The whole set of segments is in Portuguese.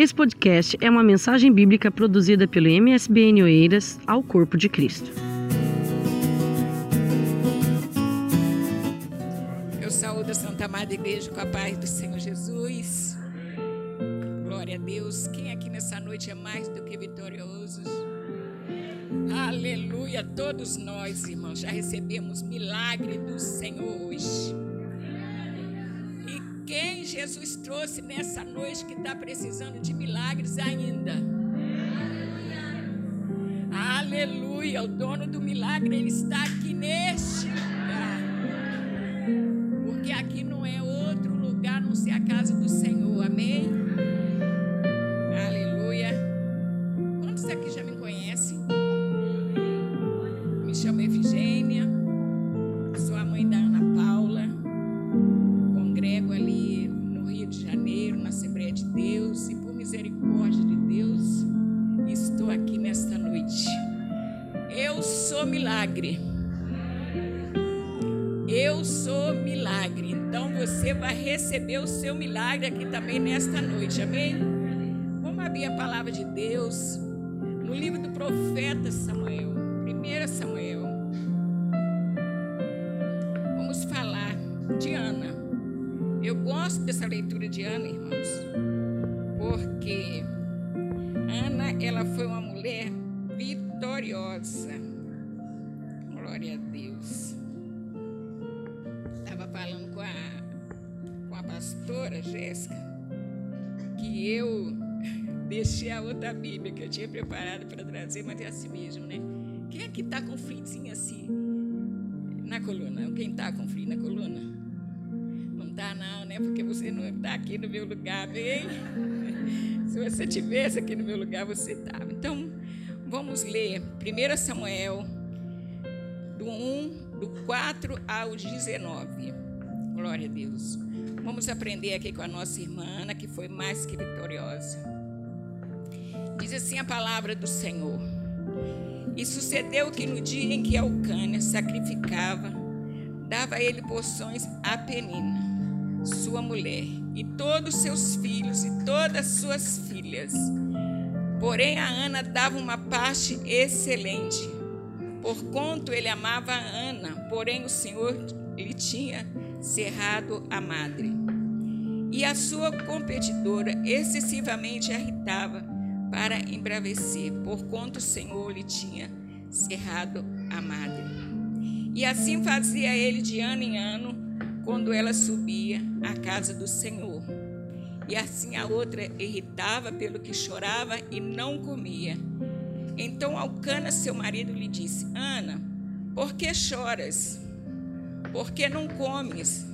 Esse podcast é uma mensagem bíblica produzida pelo MSBN Oeiras ao Corpo de Cristo. Eu saúdo a Santa Amada Igreja com a paz do Senhor Jesus. Glória a Deus. Quem aqui nessa noite é mais do que vitorioso? Aleluia. Todos nós, irmãos, já recebemos milagre do Senhor hoje. Quem Jesus trouxe nessa noite que está precisando de milagres ainda? Aleluia. O dono do milagre, ele está aqui neste lugar. Porque aqui não é outro lugar não ser a casa do Senhor. Amém? Receber o seu milagre aqui também nesta noite. Amém? Vamos abrir a palavra de Deus no livro do profeta Samuel. 1 Samuel. Vamos falar de Ana. Eu gosto dessa leitura de Ana, irmãos, porque Ana, ela foi uma mulher vitoriosa. Glória a Deus. Pastora Jéssica que eu deixei a outra Bíblia que eu tinha preparado para trazer, mas é assim mesmo, né? Quem é que está com fritinho assim na coluna? Quem está com frio na coluna? Não está não, né? Porque você não está aqui no meu lugar, bem? Se você tivesse aqui no meu lugar, você estava. Então, vamos ler 1 Samuel, do 1, do 4 ao 19. Glória a Deus. Vamos aprender aqui com a nossa irmã, que foi mais que vitoriosa. Diz assim a palavra do Senhor. E sucedeu que no dia em que Alcânia sacrificava, dava a ele porções a Penina, sua mulher, e todos seus filhos e todas suas filhas. Porém, a Ana dava uma parte excelente, porquanto ele amava a Ana, porém o Senhor lhe tinha cerrado a madre. E a sua competidora excessivamente irritava para embravecer, porquanto o Senhor lhe tinha cerrado a madre. E assim fazia ele de ano em ano, quando ela subia à casa do Senhor. E assim a outra irritava pelo que chorava e não comia. Então Alcana, seu marido, lhe disse: Ana, por que choras? Por que não comes?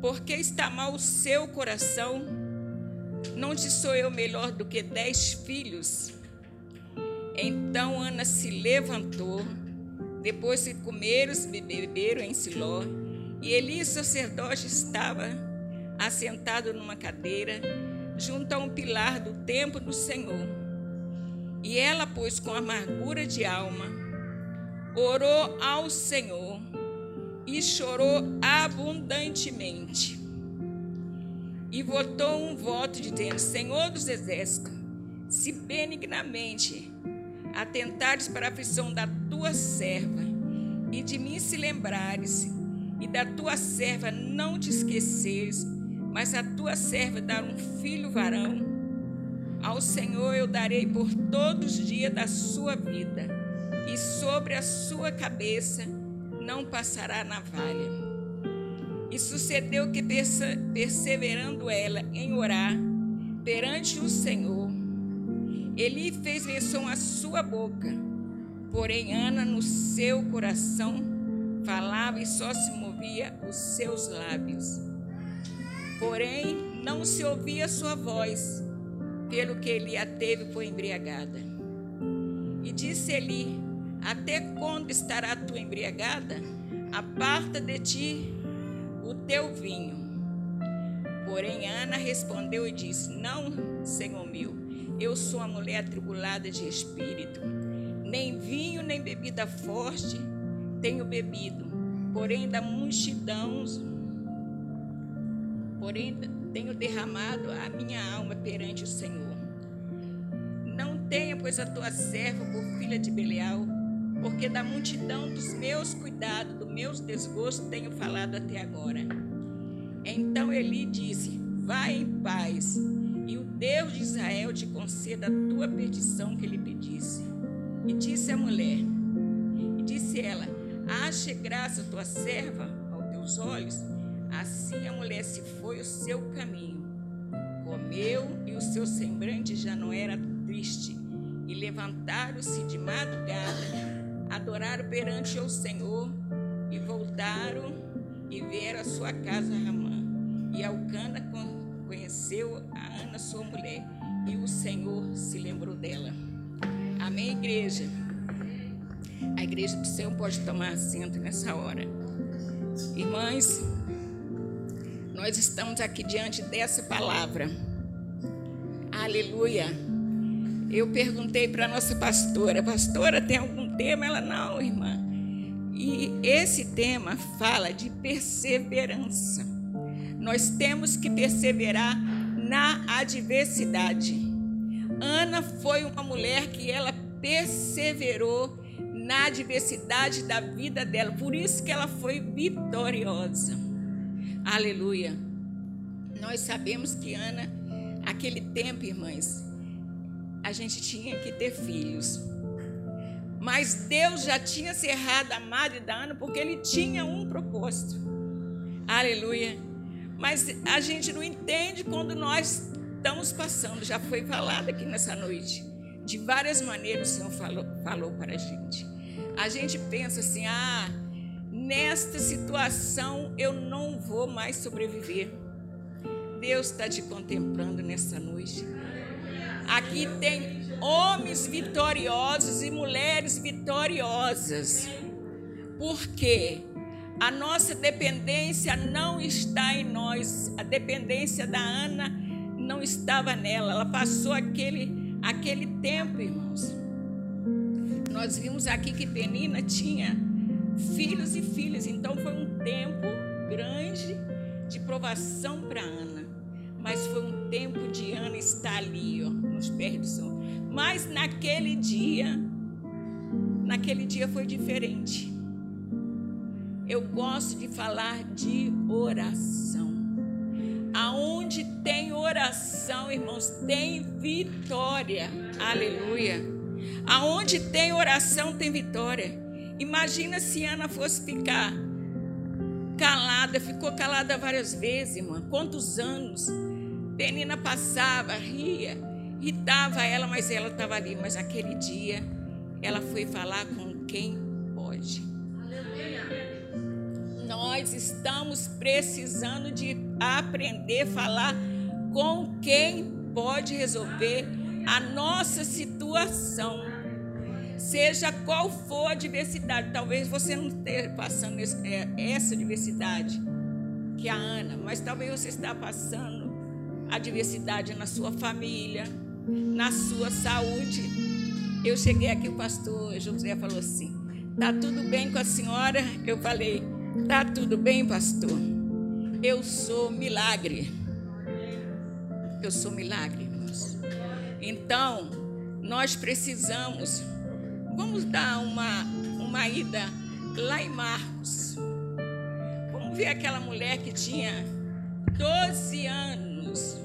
Por que está mal o seu coração? Não te sou eu melhor do que dez filhos? Então Ana se levantou, depois que comeram e beberam em Siló, e Eli, sacerdote, estava assentado numa cadeira, junto a um pilar do templo do Senhor. E ela, pois, com amargura de alma, orou ao Senhor e chorou abundantemente. E votou um voto dizendo: Senhor dos exércitos, se benignamente atentares para a aflição da tua serva, e de mim se lembrares, e da tua serva não te esqueceres, mas a tua serva dar um filho varão, ao Senhor eu darei por todos os dias da sua vida, e sobre a sua cabeça não passará navalha. E sucedeu que, perseverando ela em orar perante o Senhor, ele fez menção à sua boca, porém Ana no seu coração falava e só se movia os seus lábios. Porém, não se ouvia sua voz, pelo que ele a teve por embriagada. E disse Eli: Até quando estará tu embriagada? Aparta de ti o teu vinho. Porém, Ana respondeu e disse: Não, Senhor meu, eu sou uma mulher atribulada de espírito. Nem vinho, nem bebida forte tenho bebido, porém da multidão porém tenho derramado a minha alma perante o Senhor. tenha, pois, a tua serva por filha de Belial, porque da multidão dos meus cuidados, dos meus desgostos, tenho falado até agora. Então Eli disse: Vai em paz, e o Deus de Israel te conceda a tua petição que lhe pedisse. E disse a mulher, e disse ela: Ache graça tua serva aos teus olhos. Assim a mulher se foi o seu caminho. Comeu e o seu semblante já não era triste. E levantaram-se de madrugada, adoraram perante o Senhor e voltaram e vieram a sua casa Ramã. E Alcana conheceu a Ana, sua mulher, e o Senhor se lembrou dela. Amém, igreja? A igreja do Senhor pode tomar assento nessa hora. Irmãs, nós estamos aqui diante dessa palavra. Aleluia. Eu perguntei para a nossa pastora, pastora, tem algum tema? Ela, não, irmã. E esse tema fala de perseverança. Nós temos que perseverar na adversidade. Ana foi uma mulher que ela perseverou na adversidade da vida dela, por isso que ela foi vitoriosa. Aleluia. Nós sabemos que Ana, aquele tempo, irmãs, a gente tinha que ter filhos. Mas Deus já tinha cerrado a madre da Ana porque ele tinha um propósito. Aleluia. Mas a gente não entende quando nós estamos passando. Já foi falado aqui nessa noite. De várias maneiras o Senhor falou, falou para a gente. A gente pensa assim: ah, nesta situação eu não vou mais sobreviver. Deus está te contemplando nessa noite. Aqui tem homens vitoriosos e mulheres vitoriosas. Porque a nossa dependência não está em nós. A dependência da Ana não estava nela. Ela passou aquele, aquele tempo, irmãos. Nós vimos aqui que Penina tinha filhos e filhas, então foi um tempo grande de provação para Ana. Mas foi um tempo de Ana estar ali, ó, nos pés do Senhor. Mas naquele dia, naquele dia foi diferente. Eu gosto de falar de oração. Aonde tem oração, irmãos, tem vitória. Aleluia. Aonde tem oração, tem vitória. Imagina se Ana fosse ficar calada, ficou calada várias vezes, irmã. Quantos anos? Penina passava, ria, irritava ela, mas ela estava ali. Mas aquele dia, ela foi falar com quem pode. Nós estamos precisando de aprender a falar com quem pode resolver a nossa situação seja qual for a diversidade. Talvez você não esteja passando é, essa diversidade que a Ana, mas talvez você está passando a diversidade na sua família, na sua saúde. Eu cheguei aqui, o pastor José falou assim: "Tá tudo bem com a senhora?" Eu falei: "Tá tudo bem, pastor. Eu sou milagre. Eu sou milagre. Então, nós precisamos Vamos dar uma, uma ida lá em Marcos. Vamos ver aquela mulher que tinha 12 anos.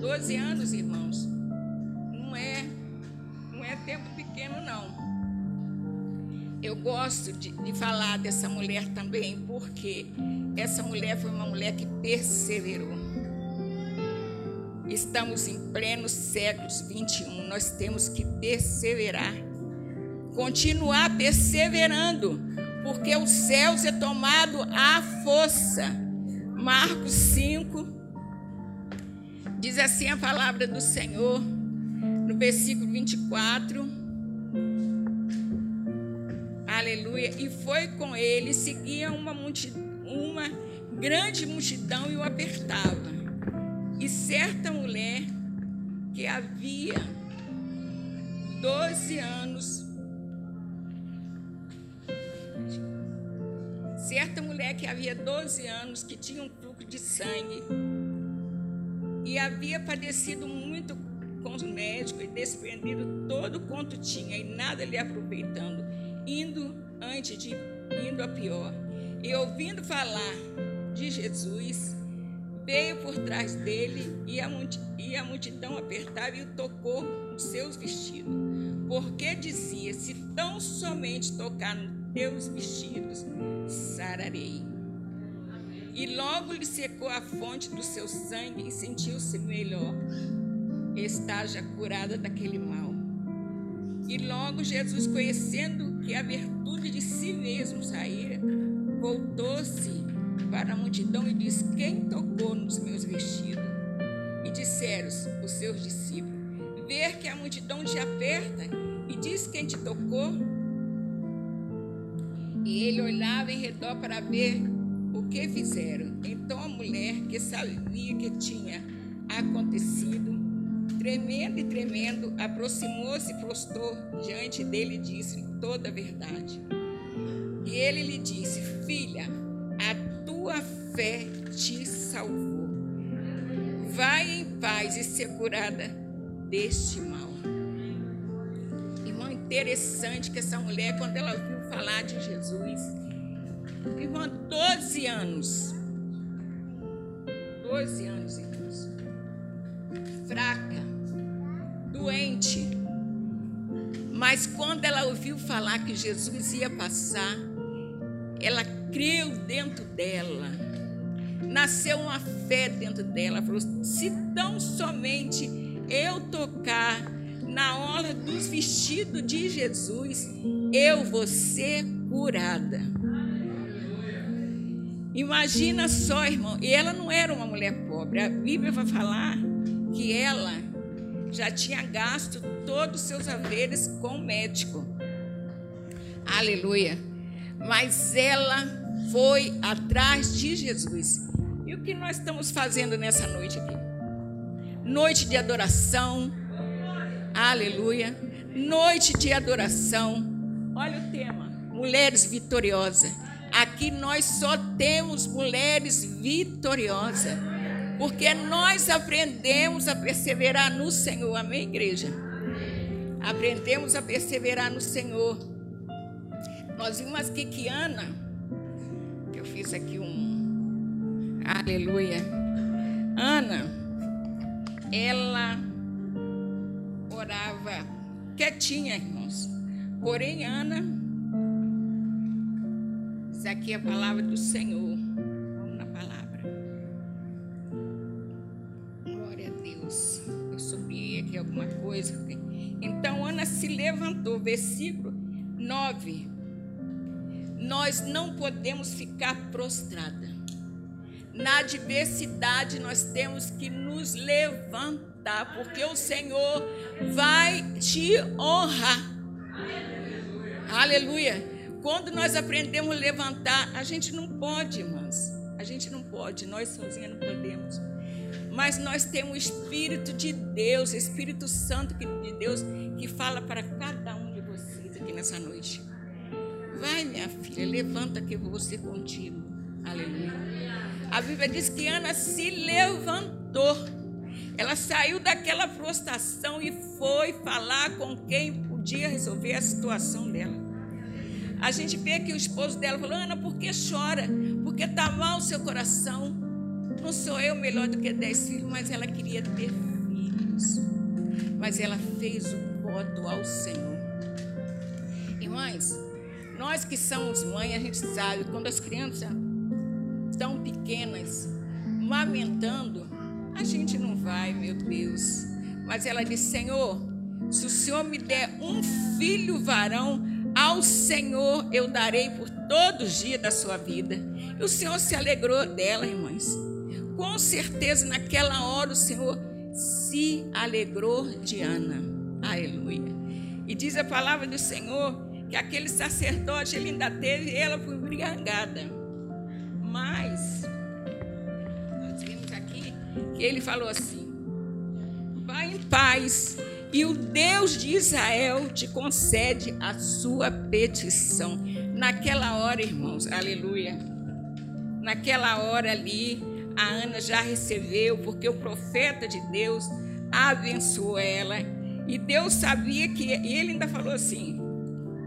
12 anos, irmãos. Não é, não é tempo pequeno, não. Eu gosto de, de falar dessa mulher também, porque essa mulher foi uma mulher que perseverou. Estamos em pleno século 21, nós temos que perseverar continuar perseverando, porque os céus é tomado à força. Marcos 5 diz assim a palavra do Senhor, no versículo 24. Aleluia. E foi com ele, seguia uma, multidão, uma grande multidão e o apertava. E certa mulher que havia 12 anos certa mulher que havia 12 anos, que tinha um fluxo de sangue e havia padecido muito com os médicos e desprendido todo quanto tinha e nada lhe aproveitando, indo antes de indo a pior. E ouvindo falar de Jesus, veio por trás dele e a, e a multidão apertava e o tocou nos seus vestidos. Porque dizia: Se tão somente tocar nos teus vestidos, sararei. E logo lhe secou a fonte do seu sangue e sentiu-se melhor. Está já curada daquele mal. E logo Jesus, conhecendo que a virtude de si mesmo saíra, voltou-se para a multidão e disse: Quem tocou nos meus vestidos? E disseram os seus discípulos: Ver que a multidão te aperta e diz quem te tocou. E ele olhava em redor para ver que fizeram. Então a mulher, que sabia que tinha acontecido, tremendo e tremendo, aproximou-se prostou diante dele e disse toda a verdade. E ele lhe disse: Filha, a tua fé te salvou. Vai em paz e ser curada deste mal. Irmão, interessante que essa mulher, quando ela ouviu falar de Jesus, irmã, 12 anos. 12 anos, irmãos. Fraca, doente. Mas quando ela ouviu falar que Jesus ia passar, ela creu dentro dela. Nasceu uma fé dentro dela. Falou: se tão somente eu tocar na orla dos vestidos de Jesus, eu vou ser curada. Imagina só, irmão. E ela não era uma mulher pobre. A Bíblia vai falar que ela já tinha gasto todos os seus haveres com o médico. Aleluia. Mas ela foi atrás de Jesus. E o que nós estamos fazendo nessa noite aqui? Noite de adoração. Aleluia. Noite de adoração. Olha o tema: Mulheres vitoriosas. Aqui nós só temos mulheres vitoriosas. Porque nós aprendemos a perseverar no Senhor. Amém, igreja? Aprendemos a perseverar no Senhor. Nós vimos que Ana, eu fiz aqui um. Aleluia. Ana, ela orava quietinha, irmãos. Porém, Ana, isso aqui é a palavra do Senhor. Vamos na palavra. Glória a Deus. Eu subi aqui alguma coisa. Então, Ana se levantou, versículo 9. Nós não podemos ficar prostrada. Na adversidade, nós temos que nos levantar, porque o Senhor vai te honrar. Aleluia. Aleluia. Quando nós aprendemos a levantar, a gente não pode, irmãs. A gente não pode, nós sozinhos não podemos. Mas nós temos o Espírito de Deus, Espírito Santo de Deus, que fala para cada um de vocês aqui nessa noite. Vai, minha filha, levanta que eu vou ser contigo. Aleluia. A Bíblia diz que Ana se levantou. Ela saiu daquela prostração e foi falar com quem podia resolver a situação dela. A gente vê que o esposo dela falou: Ana, por que chora? Porque está mal o seu coração. Não sou eu melhor do que dez filhos, mas ela queria ter filhos. Mas ela fez o voto ao Senhor. Irmãs, nós que somos mães, a gente sabe, quando as crianças tão pequenas, lamentando, a gente não vai, meu Deus. Mas ela disse: Senhor, se o Senhor me der um filho varão, ao Senhor eu darei por todos os dias da sua vida. E o Senhor se alegrou dela, irmãs. Com certeza, naquela hora, o Senhor se alegrou de Ana. Aleluia. E diz a palavra do Senhor que aquele sacerdote ele ainda teve ela por embriagada. Mas, nós vimos aqui que ele falou assim: vai em paz e o Deus de Israel te concede a sua petição. Naquela hora, irmãos, aleluia. Naquela hora ali, a Ana já recebeu, porque o profeta de Deus abençoou ela. E Deus sabia que. E ele ainda falou assim: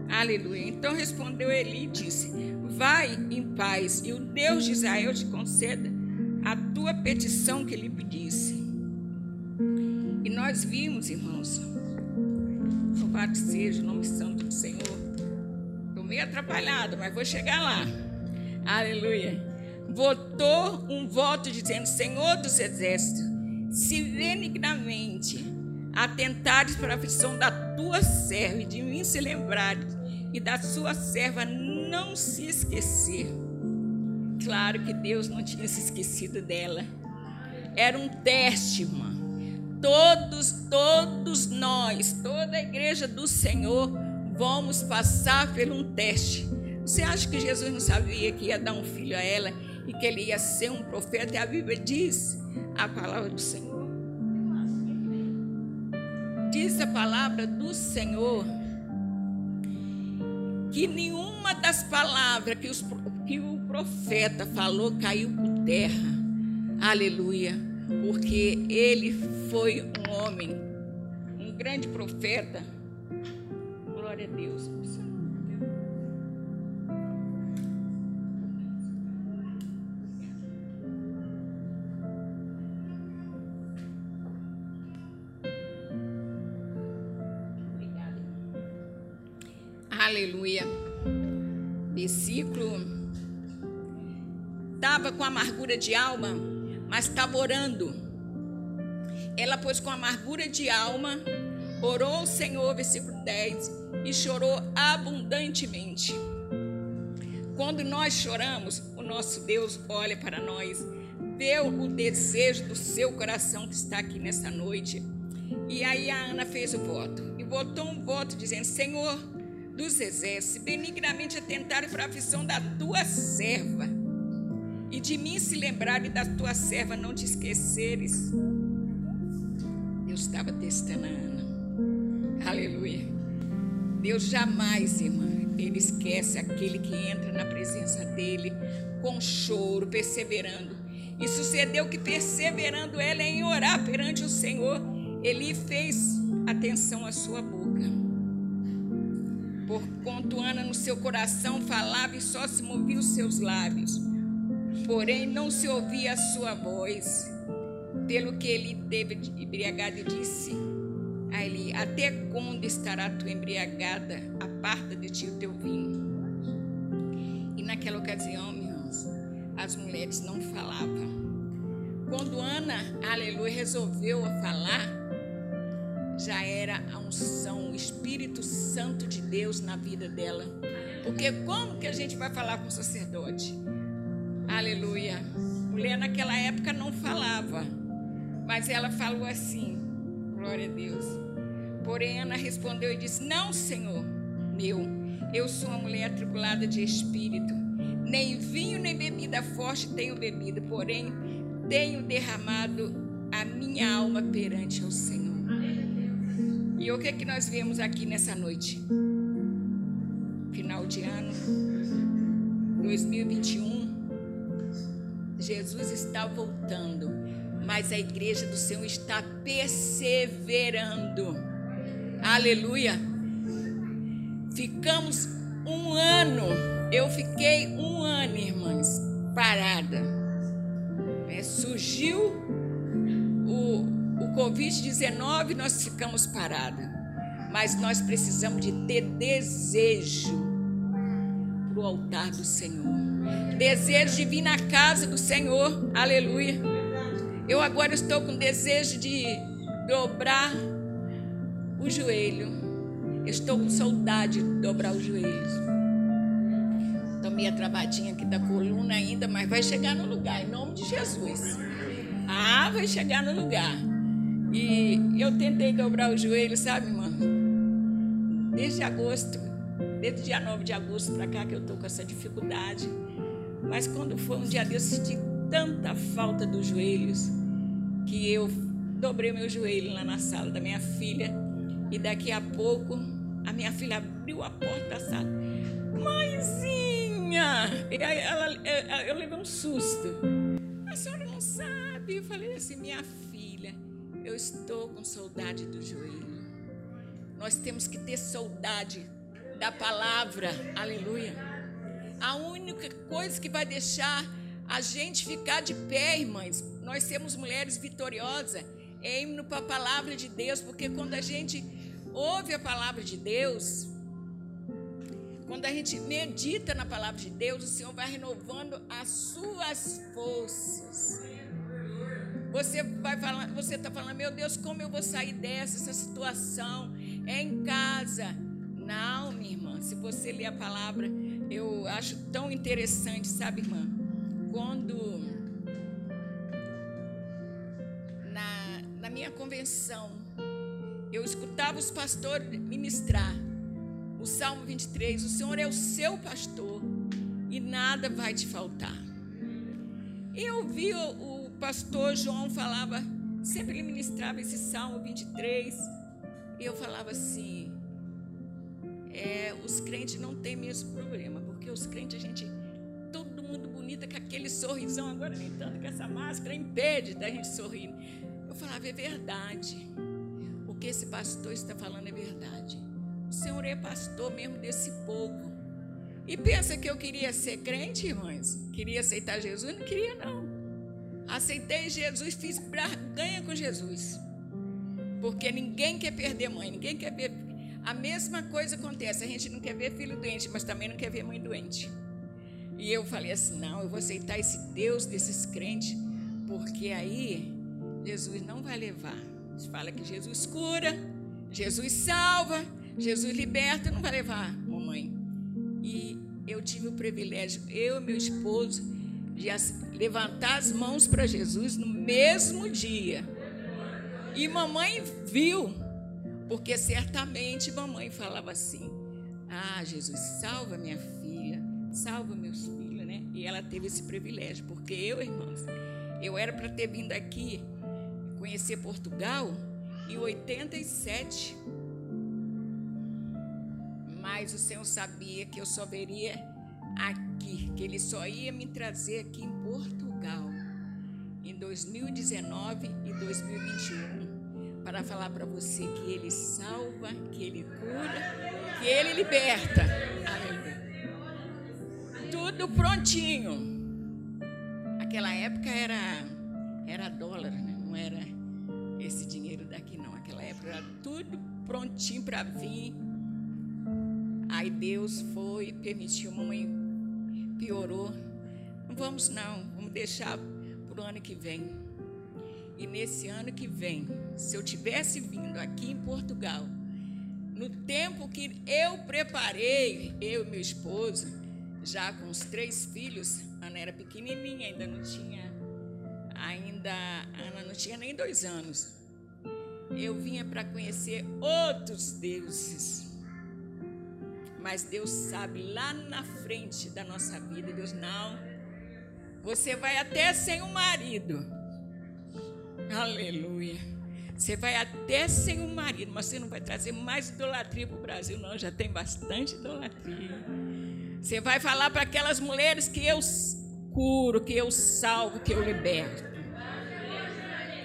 Aleluia. Então respondeu ele e disse: Vai em paz, e o Deus de Israel te conceda a tua petição que lhe pedisse. Nós vimos, irmãos, louvado seja o nome santo do Senhor. Estou meio atrapalhado, mas vou chegar lá. Aleluia. Votou um voto dizendo: Senhor dos exércitos, se benignamente atentares para a aflição da tua serva e de mim se lembrares e da sua serva não se esquecer. Claro que Deus não tinha se esquecido dela. Era um teste, irmã. Todos, todos nós, toda a igreja do Senhor, vamos passar por um teste. Você acha que Jesus não sabia que ia dar um filho a ela e que ele ia ser um profeta? E a Bíblia diz a palavra do Senhor. Diz a palavra do Senhor que nenhuma das palavras que, os, que o profeta falou caiu por terra. Aleluia. Porque ele foi um homem, um grande profeta. Glória a Deus. Aleluia. Versículo. Estava com amargura de alma, mas estava orando. Ela, pois, com amargura de alma, orou ao Senhor, versículo 10, e chorou abundantemente. Quando nós choramos, o nosso Deus olha para nós, vê o desejo do seu coração que está aqui nessa noite. E aí a Ana fez o voto. E botou um voto dizendo: Senhor, dos exércitos, benignamente atentaram para a aflição da tua serva, e de mim se lembraram e da tua serva não te esqueceres. Deus estava testando a Ana. Aleluia. Deus jamais, irmã, ele esquece aquele que entra na presença dele com choro, perseverando. E sucedeu que, perseverando ela em orar perante o Senhor, ele fez atenção à sua boca Porquanto Ana no seu coração falava e só se movia os seus lábios, porém não se ouvia a sua voz. Pelo que ele teve embriagado e disse a ele: Até quando estará tu embriagada? Aparta de ti o teu vinho. E naquela ocasião, as mulheres não falavam. Quando Ana, aleluia, resolveu falar, já era a unção, o Espírito Santo de Deus na vida dela. Porque como que a gente vai falar com o sacerdote? Aleluia. Mulher naquela época não falava, mas ela falou assim: Glória a Deus. Porém, Ana respondeu e disse: Não, Senhor meu, eu sou uma mulher atribulada de espírito. Nem vinho nem bebida forte tenho bebido, porém tenho derramado a minha alma perante o Senhor. E o que é que nós vemos aqui nessa noite? Final de ano 2021. Jesus está voltando, mas a igreja do Senhor está perseverando. Aleluia. Ficamos um ano, eu fiquei um ano, irmãs, parada. É, surgiu Covid-19 nós ficamos parados, mas nós precisamos de ter desejo para o altar do Senhor. Desejo de vir na casa do Senhor, aleluia. Eu agora estou com desejo de dobrar o joelho. Estou com saudade de dobrar os joelhos. Estou meio travadinha aqui da coluna ainda, mas vai chegar no lugar, em nome de Jesus. Ah, vai chegar no lugar. E eu tentei dobrar o joelho, sabe, irmã? Desde agosto, desde o dia 9 de agosto para cá que eu estou com essa dificuldade. Mas quando foi um dia desse, senti tanta falta dos joelhos que eu dobrei meu joelho lá na sala da minha filha. E daqui a pouco a minha filha abriu a porta da sala. Mãezinha! E aí ela, eu levei um susto. A senhora não sabe? Eu falei assim, minha filha Eu estou com saudade do joelho. Nós temos que ter saudade da palavra. Aleluia. A única coisa que vai deixar a gente ficar de pé, irmãs, nós sermos mulheres vitoriosas, é indo para a palavra de Deus, porque quando a gente ouve a palavra de Deus, quando a gente medita na palavra de Deus, o Senhor vai renovando as suas forças. Você vai falar, você está falando, meu Deus, como eu vou sair dessa essa situação? É em casa. Não, minha irmã. Se você ler a palavra, eu acho tão interessante, sabe, irmã? Quando na, na minha convenção eu escutava os pastores ministrar o Salmo 23, o Senhor é o seu pastor e nada vai te faltar. Eu vi o, o pastor João falava, sempre ele ministrava esse Salmo 23, e eu falava assim: os crentes não têm mesmo problema, porque os crentes a gente, todo mundo bonito com aquele sorrisão, agora nem tanto que essa máscara impede da gente sorrir. Eu falava, é verdade. O que esse pastor está falando é verdade. O Senhor é pastor mesmo desse povo. E pensa que eu queria ser crente, irmãs? Queria aceitar Jesus? Não queria, não. Aceitei Jesus, fiz ganha com Jesus. Porque ninguém quer perder mãe, ninguém quer. A mesma coisa acontece. A gente não quer ver filho doente, mas também não quer ver mãe doente. E eu falei assim: não, eu vou aceitar esse Deus desses crentes, porque aí Jesus não vai levar. Fala que Jesus cura, Jesus salva, Jesus liberta, não vai levar, mamãe. E eu tive o privilégio, eu e meu esposo, de levantar as mãos para Jesus no mesmo dia. E mamãe viu, porque certamente mamãe falava assim: Ah, Jesus, salva minha filha, salva meus filhos, né? E ela teve esse privilégio, porque eu, irmãos, eu era para ter vindo aqui conhecer Portugal em 87 mas o Senhor sabia que eu só veria aqui, que Ele só ia me trazer aqui em Portugal, em 2019 e 2021, para falar para você que Ele salva, que Ele cura, que Ele liberta. Aleluia. Tudo prontinho. Aquela época era, era dólar, né? não era esse dinheiro daqui, não. Aquela época era tudo prontinho para vir Aí Deus foi, permitiu, mamãe piorou. Não vamos não, vamos deixar para o ano que vem. E nesse ano que vem, se eu tivesse vindo aqui em Portugal, no tempo que eu preparei, eu e meu esposo, já com os três filhos, Ana era pequenininha, ainda não tinha, ainda Ana não tinha nem dois anos. Eu vinha para conhecer outros deuses mas Deus sabe lá na frente da nossa vida, Deus não. Você vai até sem um marido. Aleluia. Você vai até sem um marido, mas você não vai trazer mais idolatria para o Brasil, não. Já tem bastante idolatria. Você vai falar para aquelas mulheres que eu curo, que eu salvo, que eu liberto.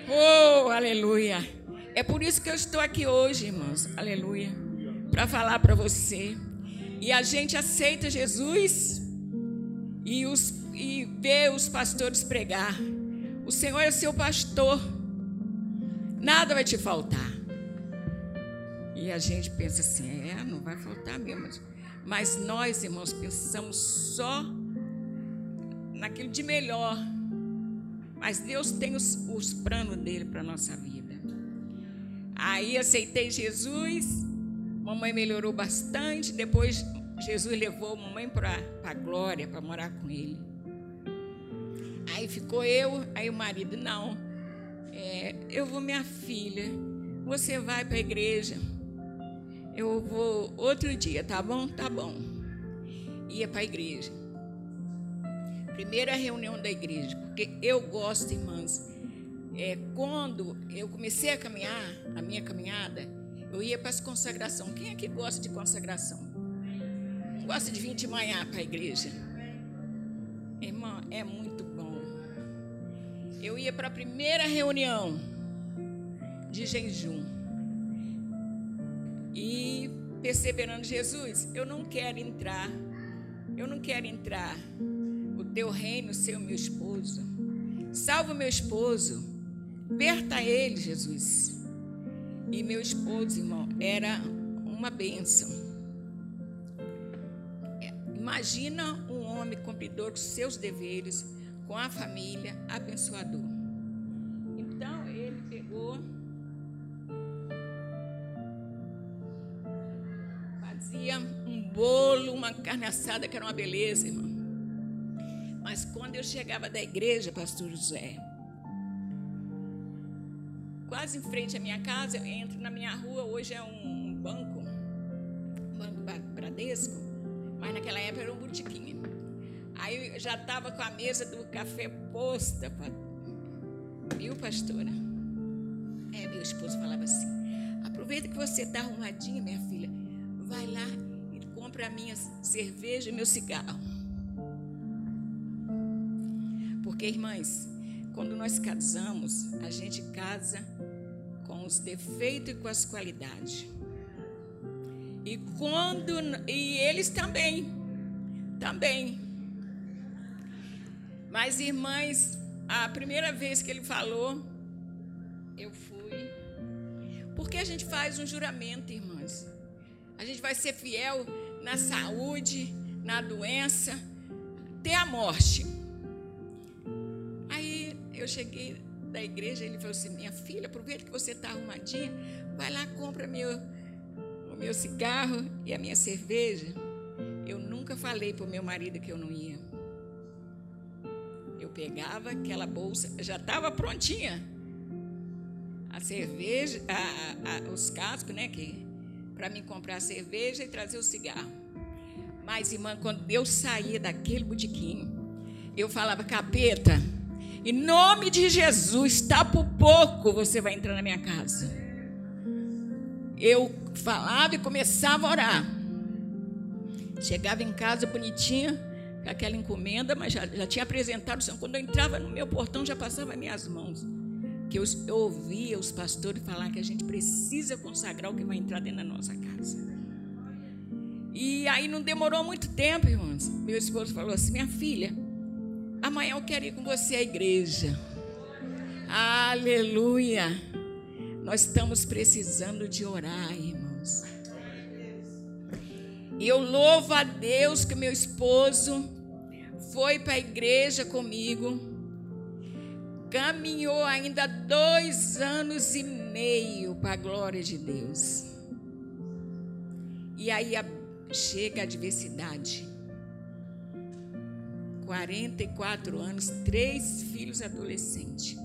Oh, aleluia. É por isso que eu estou aqui hoje, irmãos. Aleluia. Para falar para você e a gente aceita Jesus e, os, e vê os pastores pregar. O Senhor é seu pastor, nada vai te faltar. E a gente pensa assim: é, não vai faltar mesmo. Mas nós, irmãos, pensamos só naquilo de melhor. Mas Deus tem os, os planos dele para a nossa vida. Aí aceitei Jesus Mamãe melhorou bastante. Depois, Jesus levou a mamãe para a glória, para morar com ele. Aí ficou eu, aí o marido, não. É, eu vou, minha filha. Você vai para a igreja. Eu vou outro dia, tá bom? Tá bom. Ia para a igreja. Primeira reunião da igreja, porque eu gosto, irmãs. É, quando eu comecei a caminhar, a minha caminhada, eu ia para as consagrações. Quem é que gosta de consagração? Gosta de vir de manhã para a igreja? Irmã, é muito. Eu ia para a primeira reunião. de jejum. E perseverando, Jesus, eu não quero entrar, eu não quero entrar o teu reino ser o meu esposo. Salva o meu esposo, liberta ele, Jesus. E meu esposo, irmão, era uma bênção. Imagina um homem cumpridor com seus deveres, com a família, abençoador. Então ele pegou, fazia um bolo, uma carne assada que era uma beleza, irmão. Mas quando eu chegava da igreja, pastor José, quase em frente à minha casa, eu entro na minha rua, hoje é um banco, um banco Bradesco, mas naquela época era um botiquinho. Aí eu já estava com a mesa do café posta, viu, pastora? É, meu esposo falava assim: aproveita que você está arrumadinha, minha filha, vai lá e compra a minha cerveja e meu cigarro. Porque, irmãs, quando nós casamos, a gente casa com os defeitos e com as qualidades. E quando e eles também, também. Mas irmãs, a primeira vez que ele falou, eu fui. Porque a gente faz um juramento, irmãs. A gente vai ser fiel na saúde, na doença, até a morte eu cheguei da igreja, ele falou assim: Minha filha, aproveita que você está arrumadinha, vai lá, compra meu, o meu cigarro e a minha cerveja. Eu nunca falei para o meu marido que eu não ia. Eu pegava aquela bolsa, já estava prontinha. A cerveja, a, a, os cascos, né? Que, para mim comprar cerveja e trazer o cigarro. Mas, irmã, quando eu saía daquele botiquinho, eu falava, capeta, em nome de Jesus, está por pouco você vai entrar na minha casa. Eu falava e começava a orar. Chegava em casa bonitinha, aquela encomenda, mas já, já tinha apresentado o Senhor. Quando eu entrava no meu portão, já passava minhas mãos. Que eu, eu ouvia os pastores falar que a gente precisa consagrar o que vai entrar dentro da nossa casa. E aí não demorou muito tempo, irmãos. Meu esposo falou assim: minha filha, Amanhã eu quero ir com você à igreja. Aleluia. Nós estamos precisando de orar, irmãos. E eu louvo a Deus que meu esposo foi para a igreja comigo. Caminhou ainda dois anos e meio para a glória de Deus. E aí chega a adversidade. 44 anos, três filhos adolescentes.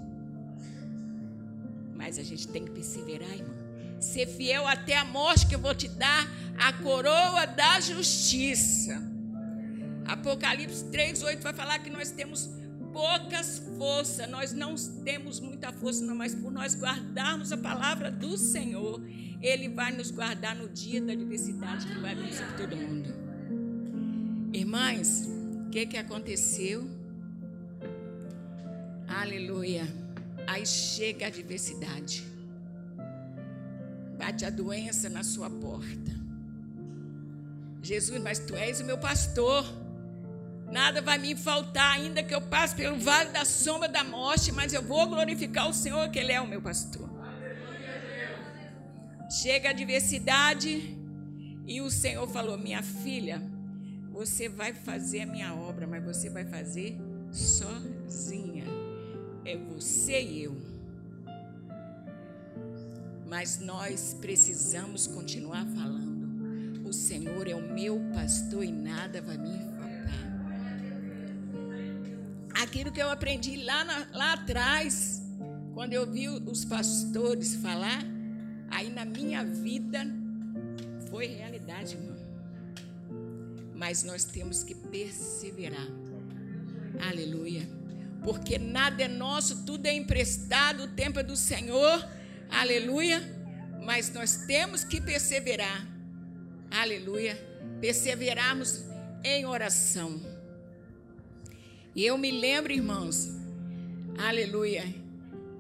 Mas a gente tem que perseverar, irmã. Ser fiel até a morte, que eu vou te dar a coroa da justiça. Apocalipse 3,8 vai falar que nós temos poucas forças, nós não temos muita força, não, mas por nós guardarmos a palavra do Senhor, Ele vai nos guardar no dia da adversidade que vai vir sobre todo mundo. Irmãs, que que aconteceu? Aleluia. Aí chega a adversidade. Bate a doença na sua porta. Jesus, mas tu és o meu pastor. Nada vai me faltar, ainda que eu passe pelo vale da sombra da morte, mas eu vou glorificar o Senhor, que Ele é o meu pastor. Chega a adversidade e o Senhor falou: Minha filha, você vai fazer a minha obra, mas você vai fazer sozinha. É você e eu. Mas nós precisamos continuar falando. O Senhor é o meu pastor e nada vai me. Aquilo que eu aprendi lá, na, lá atrás, quando eu vi os pastores falar, aí na minha vida foi realidade, irmão mas nós temos que perseverar. Aleluia. Porque nada é nosso, tudo é emprestado, o tempo é do Senhor. Aleluia. Mas nós temos que perseverar. Aleluia. Perseverarmos em oração. E eu me lembro, irmãos, aleluia,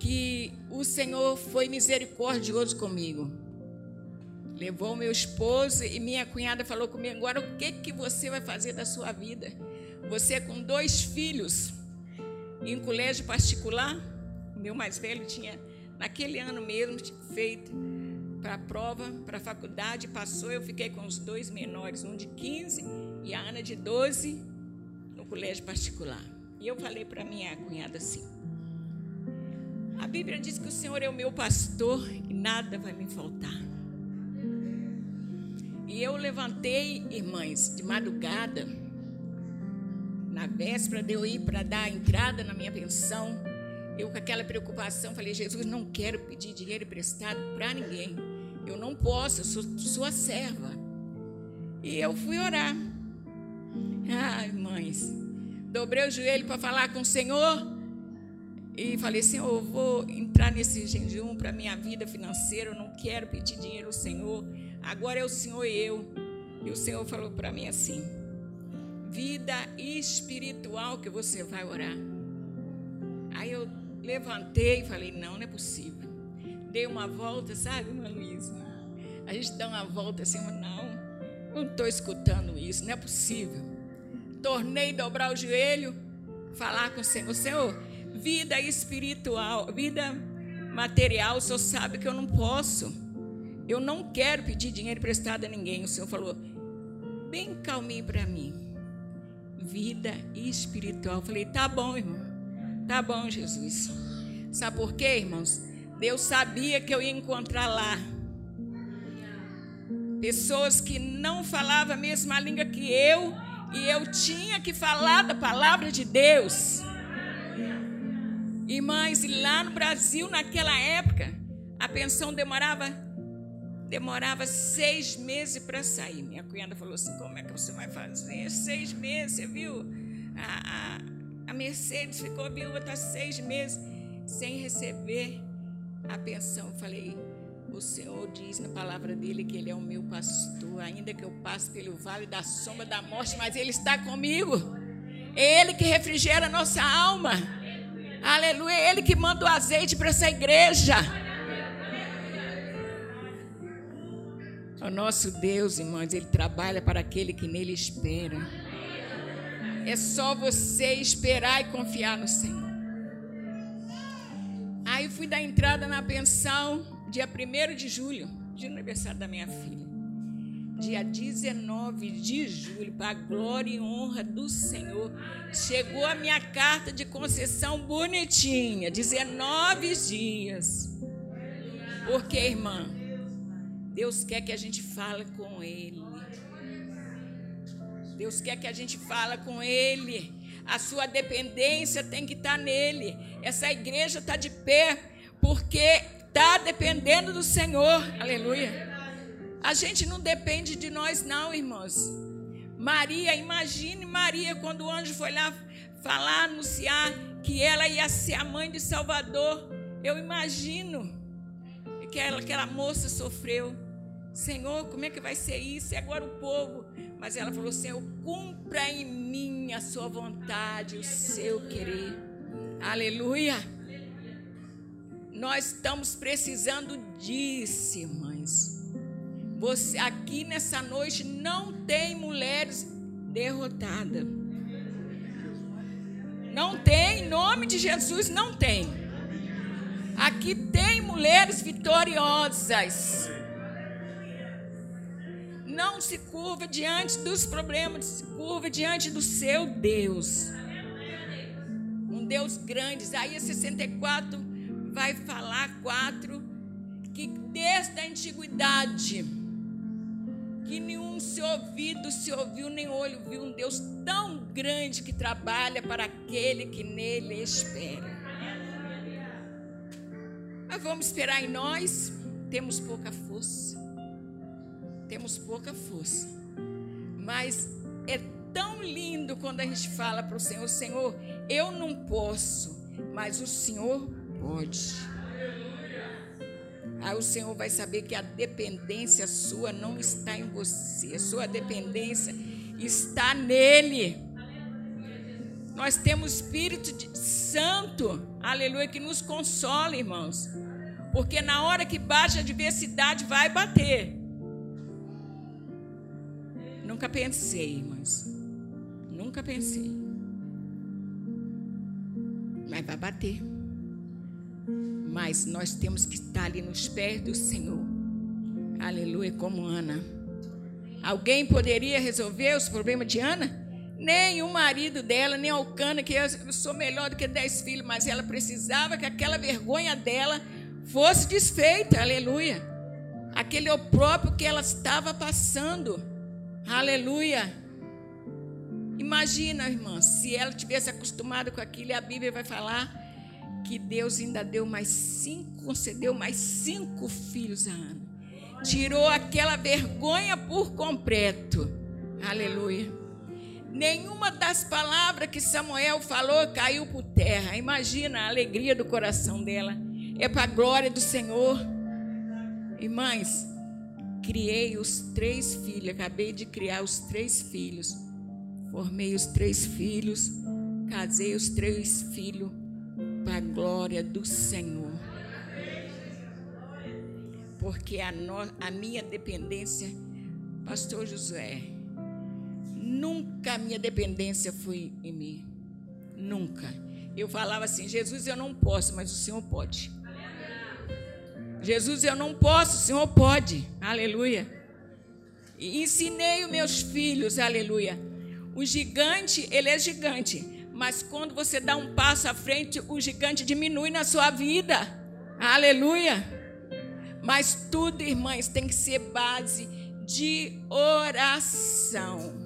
que o Senhor foi misericordioso comigo. Levou meu esposo e minha cunhada falou comigo: agora o que, que você vai fazer da sua vida? Você com dois filhos em colégio particular, meu mais velho tinha, naquele ano mesmo, feito para a prova, para a faculdade, passou. Eu fiquei com os dois menores, um de 15 e a Ana de 12, no colégio particular. E eu falei para minha cunhada assim: a Bíblia diz que o Senhor é o meu pastor e nada vai me faltar. E eu levantei, irmãs, de madrugada, na véspera de eu ir para dar a entrada na minha pensão, eu com aquela preocupação falei: Jesus, não quero pedir dinheiro emprestado para ninguém. Eu não posso, eu sou sua serva. E eu fui orar. Ai, mães, dobrei o joelho para falar com o Senhor. E falei, Senhor, eu vou entrar nesse jejum para minha vida financeira. Eu não quero pedir dinheiro ao Senhor. Agora é o Senhor e eu. E o Senhor falou para mim assim: vida espiritual que você vai orar. Aí eu levantei e falei: não, não é possível. Dei uma volta, sabe, irmã Luísa? A gente dá uma volta assim, não, não estou escutando isso, não é possível. Tornei dobrar o joelho, falar com o Senhor: Senhor, vida espiritual, vida material, o Senhor sabe que eu não posso. Eu não quero pedir dinheiro emprestado a ninguém. O Senhor falou, bem calminho para mim. Vida espiritual. Eu falei, tá bom, irmão. Tá bom, Jesus. Sabe por quê, irmãos? Deus sabia que eu ia encontrar lá pessoas que não falavam a mesma língua que eu e eu tinha que falar da palavra de Deus. Irmãs, lá no Brasil, naquela época, a pensão demorava Demorava seis meses para sair. Minha cunhada falou assim: como é que você vai fazer? Seis meses, você viu? A, a, a Mercedes ficou viúva, está seis meses sem receber a pensão. Eu falei, o Senhor diz na palavra dele que ele é o meu pastor, ainda que eu passe pelo vale da sombra da morte, mas ele está comigo. É ele que refrigera a nossa alma. Aleluia, é ele que manda o azeite para essa igreja. O nosso Deus, irmãos, ele trabalha para aquele que nele espera. É só você esperar e confiar no Senhor. Aí fui dar entrada na pensão dia 1 de julho, do aniversário da minha filha. Dia 19 de julho, para a glória e honra do Senhor, chegou a minha carta de concessão bonitinha, 19 dias. Porque, irmã, Deus quer que a gente fale com Ele. Deus quer que a gente fale com Ele. A sua dependência tem que estar nele. Essa igreja está de pé porque está dependendo do Senhor. Aleluia. A gente não depende de nós, não, irmãos. Maria, imagine Maria quando o anjo foi lá falar, anunciar que ela ia ser a mãe de Salvador. Eu imagino que aquela moça sofreu. Senhor, como é que vai ser isso? E agora o povo. Mas ela falou: Senhor, cumpra em mim a sua vontade, o seu querer. Aleluia. Nós estamos precisando disso, irmãs. Você aqui nessa noite não tem mulheres derrotadas. Não tem, em nome de Jesus, não tem. Aqui tem mulheres vitoriosas não se curva diante dos problemas, se curva diante do seu Deus. Um Deus grande. Isaías 64 vai falar quatro que desde a antiguidade que nenhum se ouvido se ouviu, nem olho viu um Deus tão grande que trabalha para aquele que nele espera. Mas vamos esperar em nós, temos pouca força temos pouca força. Mas é tão lindo quando a gente fala para o Senhor: Senhor, eu não posso, mas o Senhor Aí o Senhor vai saber que a dependência sua não está em você, a sua dependência está nele. Nós temos Espírito Santo, aleluia, que nos consola, irmãos. Porque na hora que bate a adversidade, vai bater. Nunca pensei, irmãos. Nunca pensei. Mas vai bater. Mas nós temos que estar ali nos pés do Senhor. Aleluia, como Ana. Alguém poderia resolver os problemas de Ana? Nem o marido dela, nem o Cana, que eu sou melhor do que dez filhos, mas ela precisava que aquela vergonha dela fosse desfeita, aleluia. Aquele é o próprio que ela estava passando, aleluia. Imagina, irmã, se ela tivesse acostumado com aquilo, e a Bíblia vai falar que Deus ainda deu mais cinco, concedeu mais cinco filhos a Ana. Tirou aquela vergonha por completo. Aleluia. Nenhuma das palavras que Samuel falou caiu por terra. Imagina a alegria do coração dela. É para a glória do Senhor. Irmãs, criei os três filhos. Acabei de criar os três filhos. Formei os três filhos. Casei os três filhos para a glória do Senhor. Porque a, no, a minha dependência, Pastor José, Nunca a minha dependência foi em mim. Nunca. Eu falava assim: Jesus, eu não posso, mas o Senhor pode. Jesus, eu não posso, o Senhor pode. Aleluia. E ensinei os meus filhos, aleluia. O gigante, ele é gigante. Mas quando você dá um passo à frente, o gigante diminui na sua vida. Aleluia. Mas tudo, irmãs, tem que ser base de oração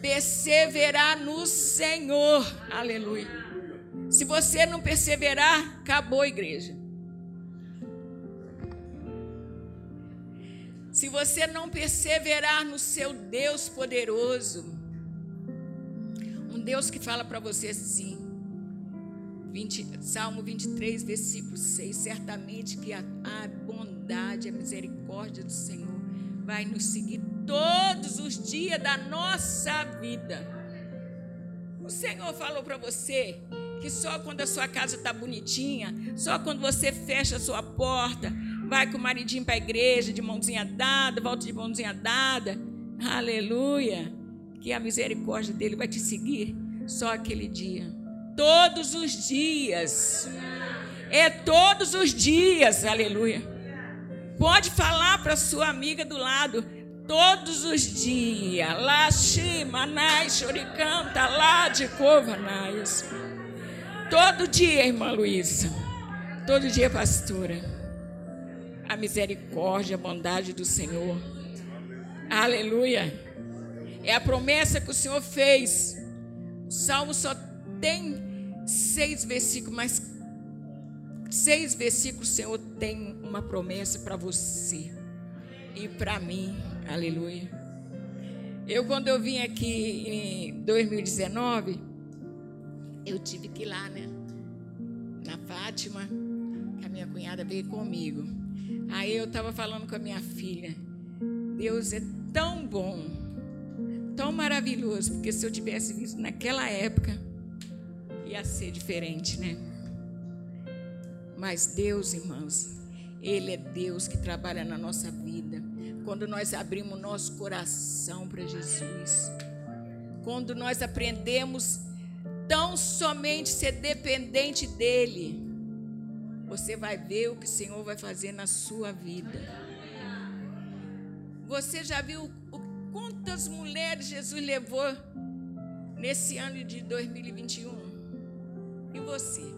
perseverar no Senhor. Aleluia. Se você não perseverar, acabou a igreja. Se você não perseverar no seu Deus poderoso, um Deus que fala para você assim, 20, Salmo 23, versículo 6: certamente que a, a bondade, a misericórdia do Senhor vai nos seguir todos os dias da nossa vida. O Senhor falou para você que só quando a sua casa está bonitinha, só quando você fecha a sua porta, vai com o maridinho para a igreja de mãozinha dada, volta de mãozinha dada, aleluia, que a misericórdia dele vai te seguir só aquele dia. Todos os dias. É todos os dias, aleluia. Pode falar para sua amiga do lado, todos os dias. Lá, Manai, Choricanta, lá de Covanais. Todo dia, irmã Luísa. Todo dia, pastora. A misericórdia, a bondade do Senhor. Aleluia. É a promessa que o Senhor fez. O Salmo só tem seis versículos, mas seis versículos o Senhor tem uma promessa para você e para mim. Aleluia. Eu, quando eu vim aqui em 2019, eu tive que ir lá, né? Na Fátima, a minha cunhada veio comigo. Aí eu estava falando com a minha filha. Deus é tão bom, tão maravilhoso, porque se eu tivesse visto naquela época, ia ser diferente, né? Mas Deus, irmãos, Ele é Deus que trabalha na nossa vida quando nós abrimos nosso coração para Jesus, quando nós aprendemos tão somente ser dependente dEle, você vai ver o que o Senhor vai fazer na sua vida. Você já viu quantas mulheres Jesus levou nesse ano de 2021? E você?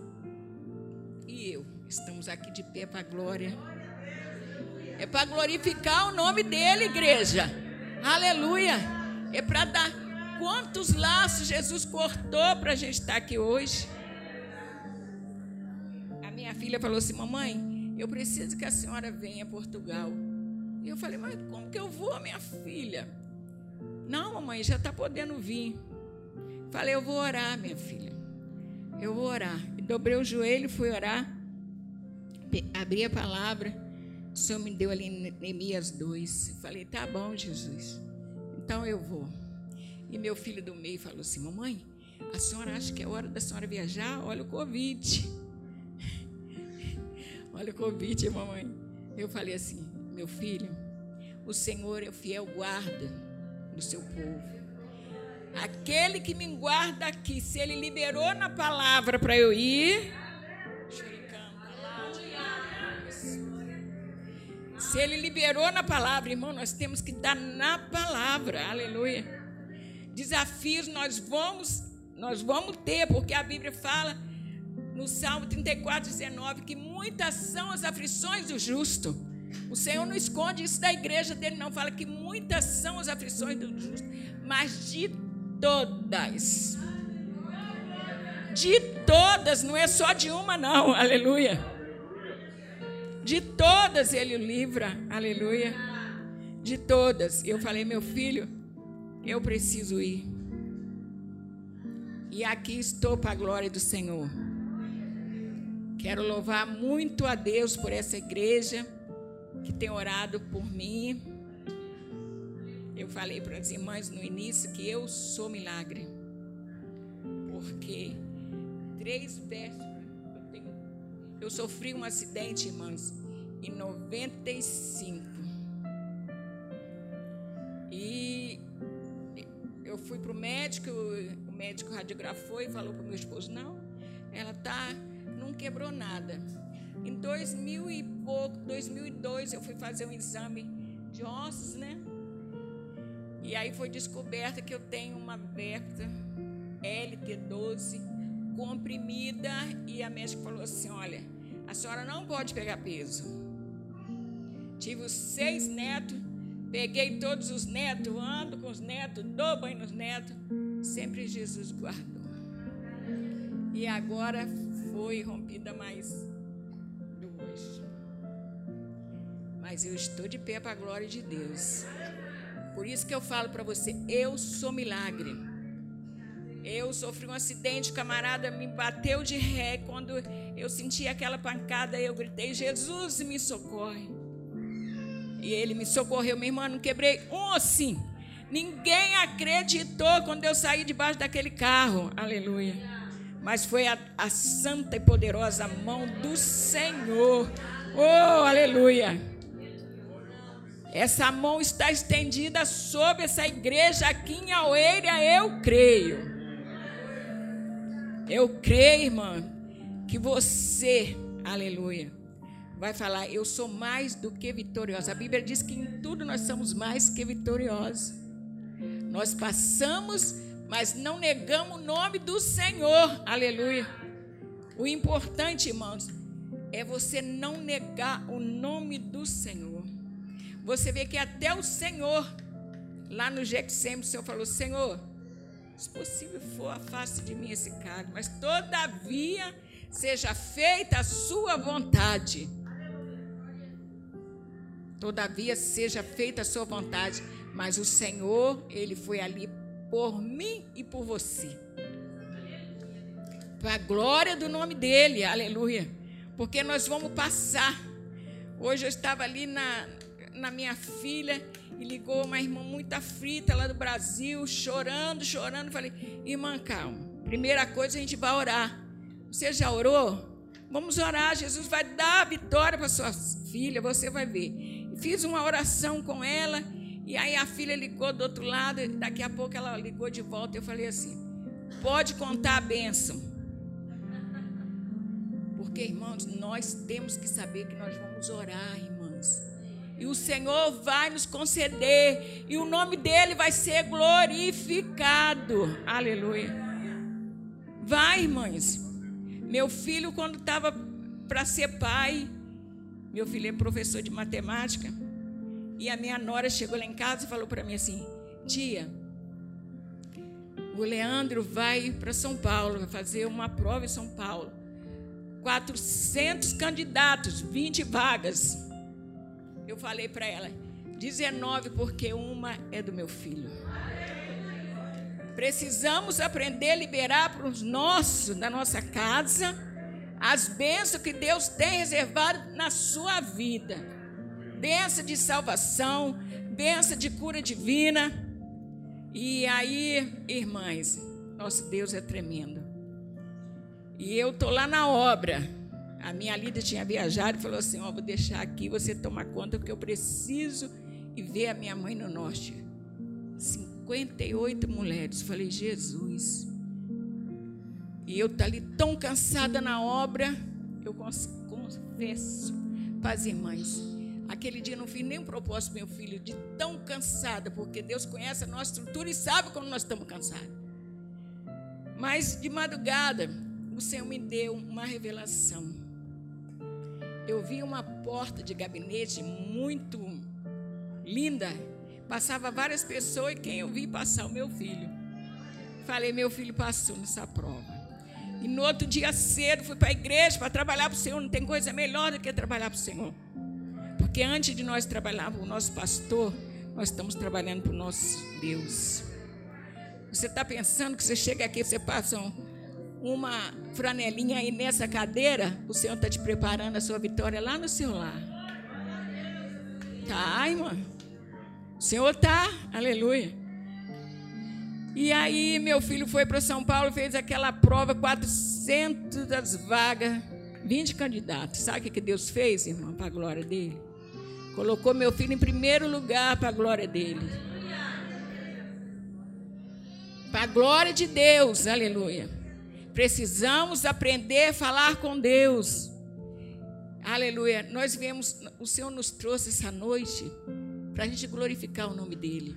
E eu? Estamos aqui de pé para a glória. É para glorificar o nome dele, igreja. Aleluia. É para dar quantos laços Jesus cortou para a gente estar aqui hoje. A minha filha falou assim: Mamãe, eu preciso que a senhora venha a Portugal. E eu falei: Mas como que eu vou, minha filha? Não, mamãe, já está podendo vir. Falei: Eu vou orar, minha filha. Eu vou orar. Dobrei o joelho, fui orar. Abri a palavra. O Senhor me deu ali em Neemias 2. Falei, tá bom, Jesus. Então eu vou. E meu filho do meio falou assim: Mamãe, A senhora acha que é hora da senhora viajar? Olha o convite. Olha o convite, mamãe. Eu falei assim: meu filho, o Senhor é o fiel guarda do seu povo. Aquele que me guarda aqui, se ele liberou na palavra para eu ir, se ele liberou na palavra, irmão, nós temos que dar na palavra. Aleluia. Desafios nós vamos nós vamos ter, porque a Bíblia fala no Salmo 34, 19 que muitas são as aflições do justo. O Senhor não esconde isso da igreja dele, não. Fala que muitas são as aflições do justo, mas de todas. De todas, não é só de uma, não. Aleluia. De todas ele o livra. Aleluia. De todas. Eu falei, meu filho, eu preciso ir. E aqui estou para a glória do Senhor. Quero louvar muito a Deus por essa igreja que tem orado por mim. Eu falei para as irmãs no início que eu sou milagre. Porque três versos. Eu, eu sofri um acidente, irmãs, em 95. E eu fui para o médico, o médico radiografou e falou para o meu esposo: não, ela tá, não quebrou nada. Em 2000 e pouco, 2002, eu fui fazer um exame de ossos, né? E aí foi descoberta que eu tenho uma verta LT12 comprimida e a médica falou assim: "Olha, a senhora não pode pegar peso". Tive os seis netos, peguei todos os netos, ando com os netos, dou banho nos netos, sempre Jesus guardou. E agora foi rompida mais mas eu estou de pé para a glória de Deus. Por isso que eu falo para você, eu sou milagre. Eu sofri um acidente, o camarada me bateu de ré. Quando eu senti aquela pancada, eu gritei: Jesus, me socorre. E ele me socorreu, minha irmã, não quebrei um assim. Ninguém acreditou quando eu saí debaixo daquele carro. Aleluia. Mas foi a, a santa e poderosa mão do Senhor. Oh, aleluia. Essa mão está estendida sobre essa igreja aqui em Aueira, eu creio. Eu creio, irmã, que você, aleluia, vai falar: Eu sou mais do que vitoriosa. A Bíblia diz que em tudo nós somos mais que vitoriosos. Nós passamos, mas não negamos o nome do Senhor, aleluia. O importante, irmãos, é você não negar o nome do Senhor. Você vê que até o Senhor, lá no Gexem, o Senhor falou: Senhor, se possível for, afaste de mim esse cargo, mas todavia seja feita a sua vontade. Todavia seja feita a sua vontade, mas o Senhor, ele foi ali por mim e por você. Para a glória do nome dele, aleluia. Porque nós vamos passar. Hoje eu estava ali na, na minha filha e ligou uma irmã muito aflita lá do Brasil, chorando, chorando. Falei, irmã, calma. Primeira coisa, a gente vai orar. Você já orou? Vamos orar. Jesus vai dar a vitória para sua filha, você vai ver. Fiz uma oração com ela. E aí a filha ligou do outro lado, daqui a pouco ela ligou de volta. Eu falei assim: pode contar a bênção. Porque, irmãos, nós temos que saber que nós vamos orar, irmãos. E o Senhor vai nos conceder. E o nome dele vai ser glorificado. Aleluia. Vai, irmãs. Meu filho, quando estava para ser pai, meu filho é professor de matemática. E a minha nora chegou lá em casa e falou para mim assim: Tia, o Leandro vai para São Paulo, vai fazer uma prova em São Paulo. 400 candidatos, 20 vagas. Eu falei para ela: 19, porque uma é do meu filho. Precisamos aprender a liberar para os nossos, da nossa casa, as bênçãos que Deus tem reservado na sua vida. Bênção de salvação, bênção de cura divina. E aí, irmãs, Nosso Deus é tremendo. E eu tô lá na obra. A minha líder tinha viajado e falou assim: Ó, oh, vou deixar aqui, você toma conta, porque eu preciso ir ver a minha mãe no norte. 58 mulheres. Falei, Jesus. E eu tá ali tão cansada na obra, eu confesso para as irmãs. Aquele dia não fiz nenhum propósito meu filho, de tão cansada, porque Deus conhece a nossa estrutura e sabe quando nós estamos cansados. Mas de madrugada, o Senhor me deu uma revelação. Eu vi uma porta de gabinete muito linda. Passava várias pessoas e quem eu vi passar o meu filho. Falei, meu filho passou nessa prova. E no outro dia cedo fui para a igreja para trabalhar para o Senhor. Não tem coisa melhor do que trabalhar para o Senhor. Porque antes de nós trabalhar para o nosso pastor, nós estamos trabalhando para o nosso Deus. Você está pensando que você chega aqui, você passa um, uma franelinha aí nessa cadeira, o Senhor está te preparando a sua vitória lá no seu lar. Tá, irmã? O Senhor tá, aleluia. E aí meu filho foi para São Paulo, fez aquela prova, 400 das vagas, 20 candidatos. Sabe o que Deus fez, irmã, para a glória dele? Colocou meu filho em primeiro lugar para a glória dele. Para a glória de Deus, aleluia. Precisamos aprender a falar com Deus. Aleluia. Nós viemos, o Senhor nos trouxe essa noite para a gente glorificar o nome dEle.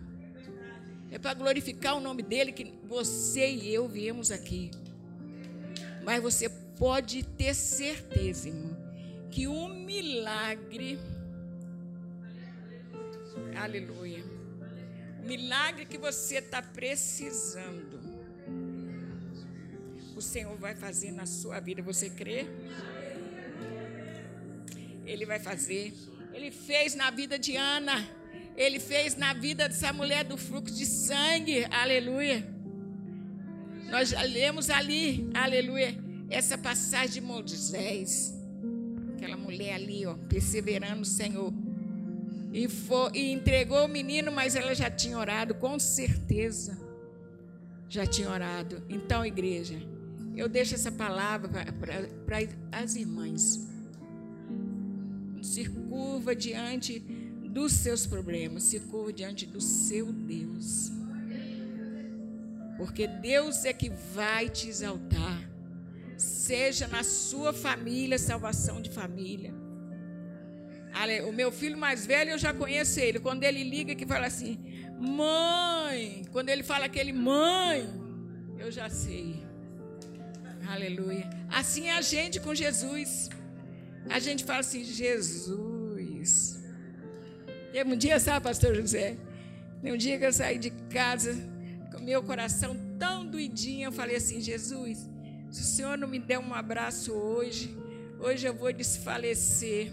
É para glorificar o nome dEle que você e eu viemos aqui. Mas você pode ter certeza, irmão, que um milagre. Aleluia. O milagre que você está precisando o Senhor vai fazer na sua vida. Você crê? Ele vai fazer. Ele fez na vida de Ana. Ele fez na vida dessa mulher do fluxo de sangue. Aleluia. Nós já lemos ali, aleluia, essa passagem de Moisés. Aquela mulher ali, ó, perseverando no Senhor. E, foi, e entregou o menino, mas ela já tinha orado, com certeza. Já tinha orado. Então, igreja, eu deixo essa palavra para as irmãs. Se curva diante dos seus problemas, se curva diante do seu Deus. Porque Deus é que vai te exaltar. Seja na sua família, salvação de família. O meu filho mais velho, eu já conheço ele. Quando ele liga que fala assim, mãe, quando ele fala aquele mãe, eu já sei. Aleluia. Assim é a gente com Jesus. A gente fala assim, Jesus. Teve um dia, sabe, pastor José? Um dia que eu saí de casa com meu coração tão doidinho, eu falei assim, Jesus, se o Senhor não me der um abraço hoje, hoje eu vou desfalecer.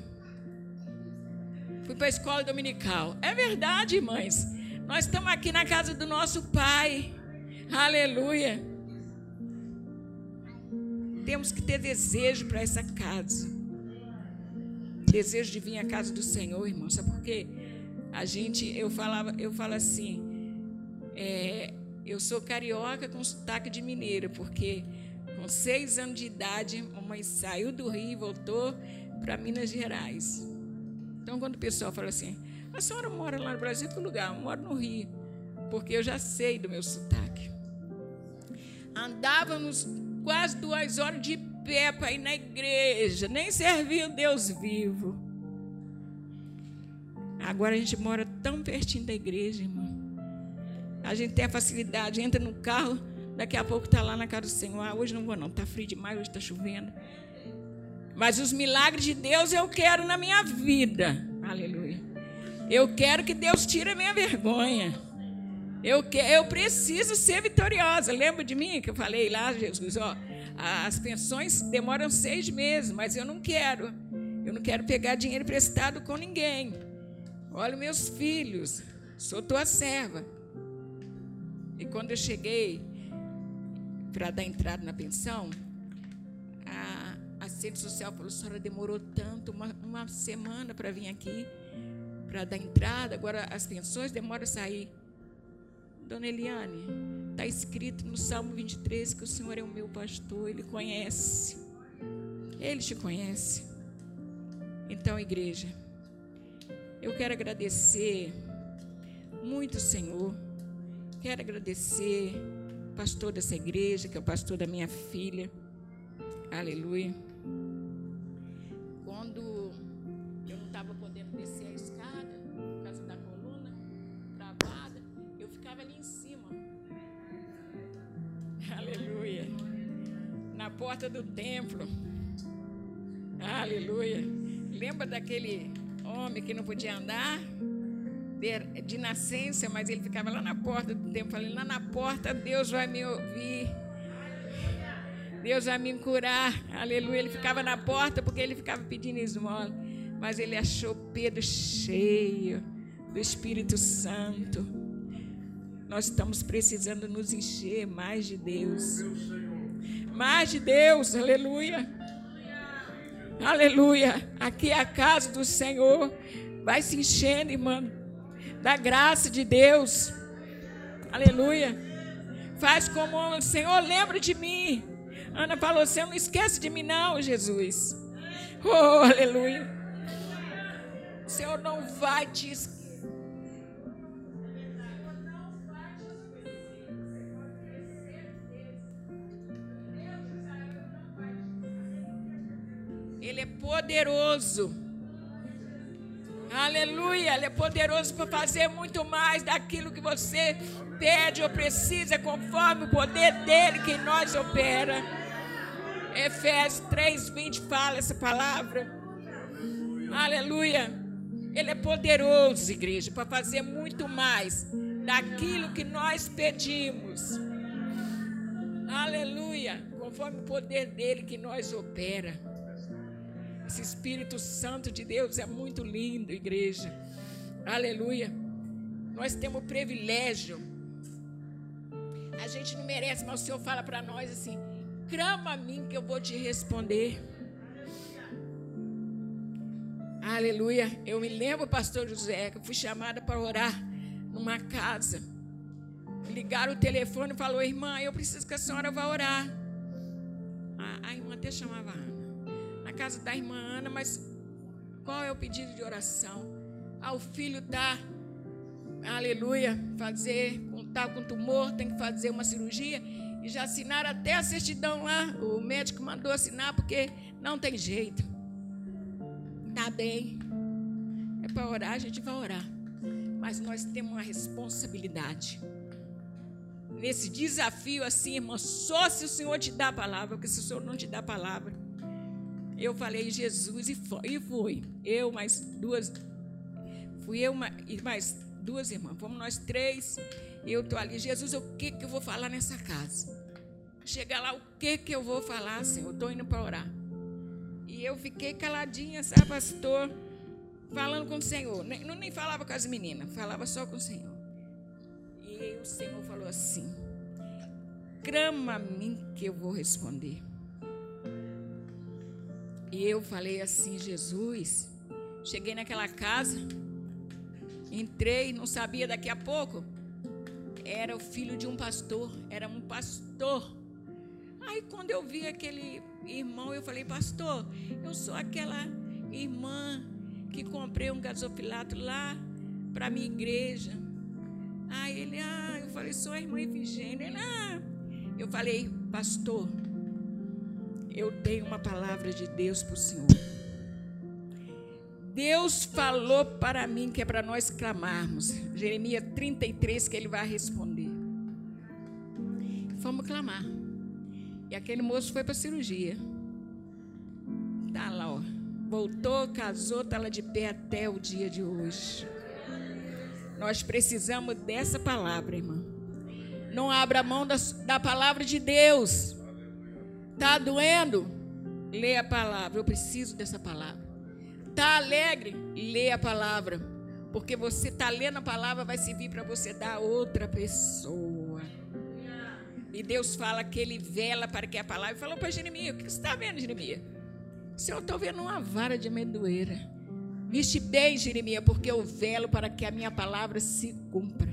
Fui para a escola dominical. É verdade, mães. Nós estamos aqui na casa do nosso Pai. Aleluia. Temos que ter desejo para essa casa. Desejo de vir à casa do Senhor, irmão. Sabe por quê? A gente, eu falava, eu falo assim, é, eu sou carioca com sotaque de mineira, porque com seis anos de idade, a mãe saiu do Rio e voltou para Minas Gerais. Então, quando o pessoal fala assim, a senhora mora lá no Brasil, que lugar? Eu moro no Rio, porque eu já sei do meu sotaque. Andávamos quase duas horas de pé para ir na igreja, nem servia o Deus vivo. Agora a gente mora tão pertinho da igreja, irmão. A gente tem a facilidade, entra no carro, daqui a pouco está lá na casa do Senhor. Ah, hoje não vou não, está frio demais, hoje está chovendo. Mas os milagres de Deus eu quero na minha vida. Aleluia. Eu quero que Deus tire a minha vergonha. Eu, que, eu preciso ser vitoriosa. Lembra de mim que eu falei lá, Jesus? Ó, as pensões demoram seis meses, mas eu não quero. Eu não quero pegar dinheiro emprestado com ninguém. Olha, meus filhos, sou tua serva. E quando eu cheguei para dar entrada na pensão, a assistente social falou: senhora demorou tanto, uma, uma semana para vir aqui, para dar entrada. Agora as pensões demoram a sair. Dona Eliane, Está escrito no Salmo 23 que o Senhor é o meu pastor, Ele conhece. Ele te conhece. Então, igreja, eu quero agradecer muito, Senhor. Quero agradecer o pastor dessa igreja, que é o pastor da minha filha. Aleluia. Porta do templo. Aleluia. Lembra daquele homem que não podia andar? De, nascença, mas ele ficava lá na porta do templo. Falei, lá na porta Deus vai me ouvir. Deus vai me curar. Aleluia. Ele ficava na porta porque ele ficava pedindo esmola. Mas ele achou Pedro cheio do Espírito Santo. Nós estamos precisando nos encher mais de Deus. Mais de Deus. Aleluia. Aleluia. Aqui é a casa do Senhor. Vai se enchendo, irmão. Da graça de Deus. Aleluia. Faz como o Senhor lembra de mim. Ana falou: Você não esquece de mim, não, Jesus. Oh, aleluia. O Senhor não vai te esquecer. Poderoso. Aleluia, Ele é poderoso para fazer muito mais daquilo que você pede ou precisa, conforme o poder dele que em nós opera. Efésios 3:20 fala essa palavra. Aleluia. Ele é poderoso, igreja, para fazer muito mais daquilo que nós pedimos. Aleluia. Conforme o poder dele que nós opera. Esse Espírito Santo de Deus é muito lindo, igreja. Aleluia. Nós temos o privilégio. A gente não merece, mas o Senhor fala para nós assim: clama a mim que eu vou te responder. Aleluia. Eu me lembro, pastor José, que eu fui chamada para orar numa casa. Ligaram o telefone e falou: Irmã, eu preciso que a senhora vá orar. A, a irmã até chamava. Casa da irmã Ana, mas qual é o pedido de oração? Ah, o filho está, aleluia, fazer, tá com tumor, tem que fazer uma cirurgia e já assinaram até a certidão lá. O médico mandou assinar porque não tem jeito. Tá bem. É para orar, a gente vai orar. Mas nós temos uma responsabilidade. Nesse desafio assim, irmão, só se o Senhor te dá a palavra, porque se o Senhor não te dá a palavra. Eu falei Jesus e. E fui. Eu mais duas. Fui eu e mais duas irmãs. Fomos nós três. Eu estou ali, Jesus, o que, que eu vou falar nessa casa? Chegar lá, o que, que eu vou falar, Senhor? Eu estou indo para orar. E eu fiquei caladinha, sabe, pastor? Falando com o Senhor. Nem, não nem falava com as meninas, falava só com o Senhor. E o Senhor falou assim: Crama a mim que eu vou responder. E eu falei assim: Jesus, cheguei naquela casa, entrei, não sabia daqui a pouco era o filho de um pastor, era um pastor. Aí quando eu vi aquele irmão, eu falei, pastor, eu sou aquela irmã que comprei um gasofilato lá para minha igreja. Aí ele, ah, eu falei, sou a irmã Efigênia. Ele, ah. Eu falei, pastor, eu tenho uma palavra de Deus para o senhor. Deus falou para mim que é para nós clamarmos. Jeremias 33, que ele vai responder. Vamos clamar. E aquele moço foi para a cirurgia. Está lá, ó. Voltou, casou, está lá de pé até o dia de hoje. Nós precisamos dessa palavra, irmão. Não abra mão da, da palavra de Deus. Está doendo? Lê a palavra. Eu preciso dessa palavra. Está alegre? Lê a palavra. Porque você está lendo a palavra, vai servir para você dar a outra pessoa. E Deus fala que Ele vela para que a palavra. Falou para Jeremias: O que você está vendo, Jeremias? Senhor, estou vendo uma vara de amendoeira. Viste bem, Jeremias, porque eu velo para que a minha palavra se cumpra.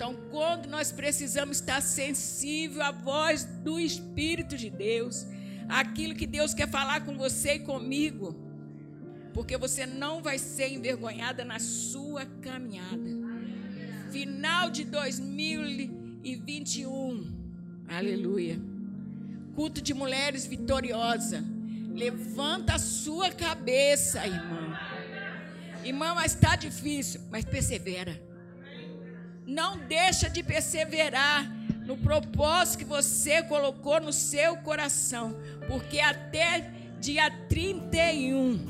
Então, quando nós precisamos estar sensível à voz do Espírito de Deus, aquilo que Deus quer falar com você e comigo, porque você não vai ser envergonhada na sua caminhada. Final de 2021, aleluia. Culto de mulheres vitoriosa. Levanta a sua cabeça, irmão. Irmão, mas está difícil, mas persevera. Não deixa de perseverar no propósito que você colocou no seu coração, porque até dia 31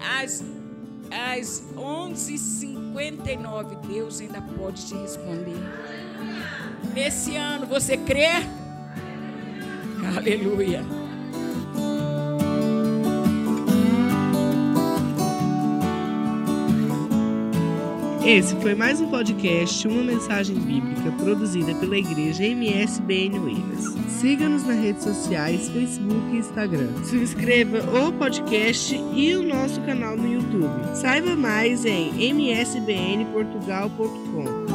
às às 11h59 Deus ainda pode te responder. Nesse ano você crê? Aleluia. Esse foi mais um podcast, uma mensagem bíblica produzida pela igreja MSBN Oeiras. Siga-nos nas redes sociais, Facebook e Instagram. Se inscreva o podcast e o nosso canal no YouTube. Saiba mais em msbnportugal.com.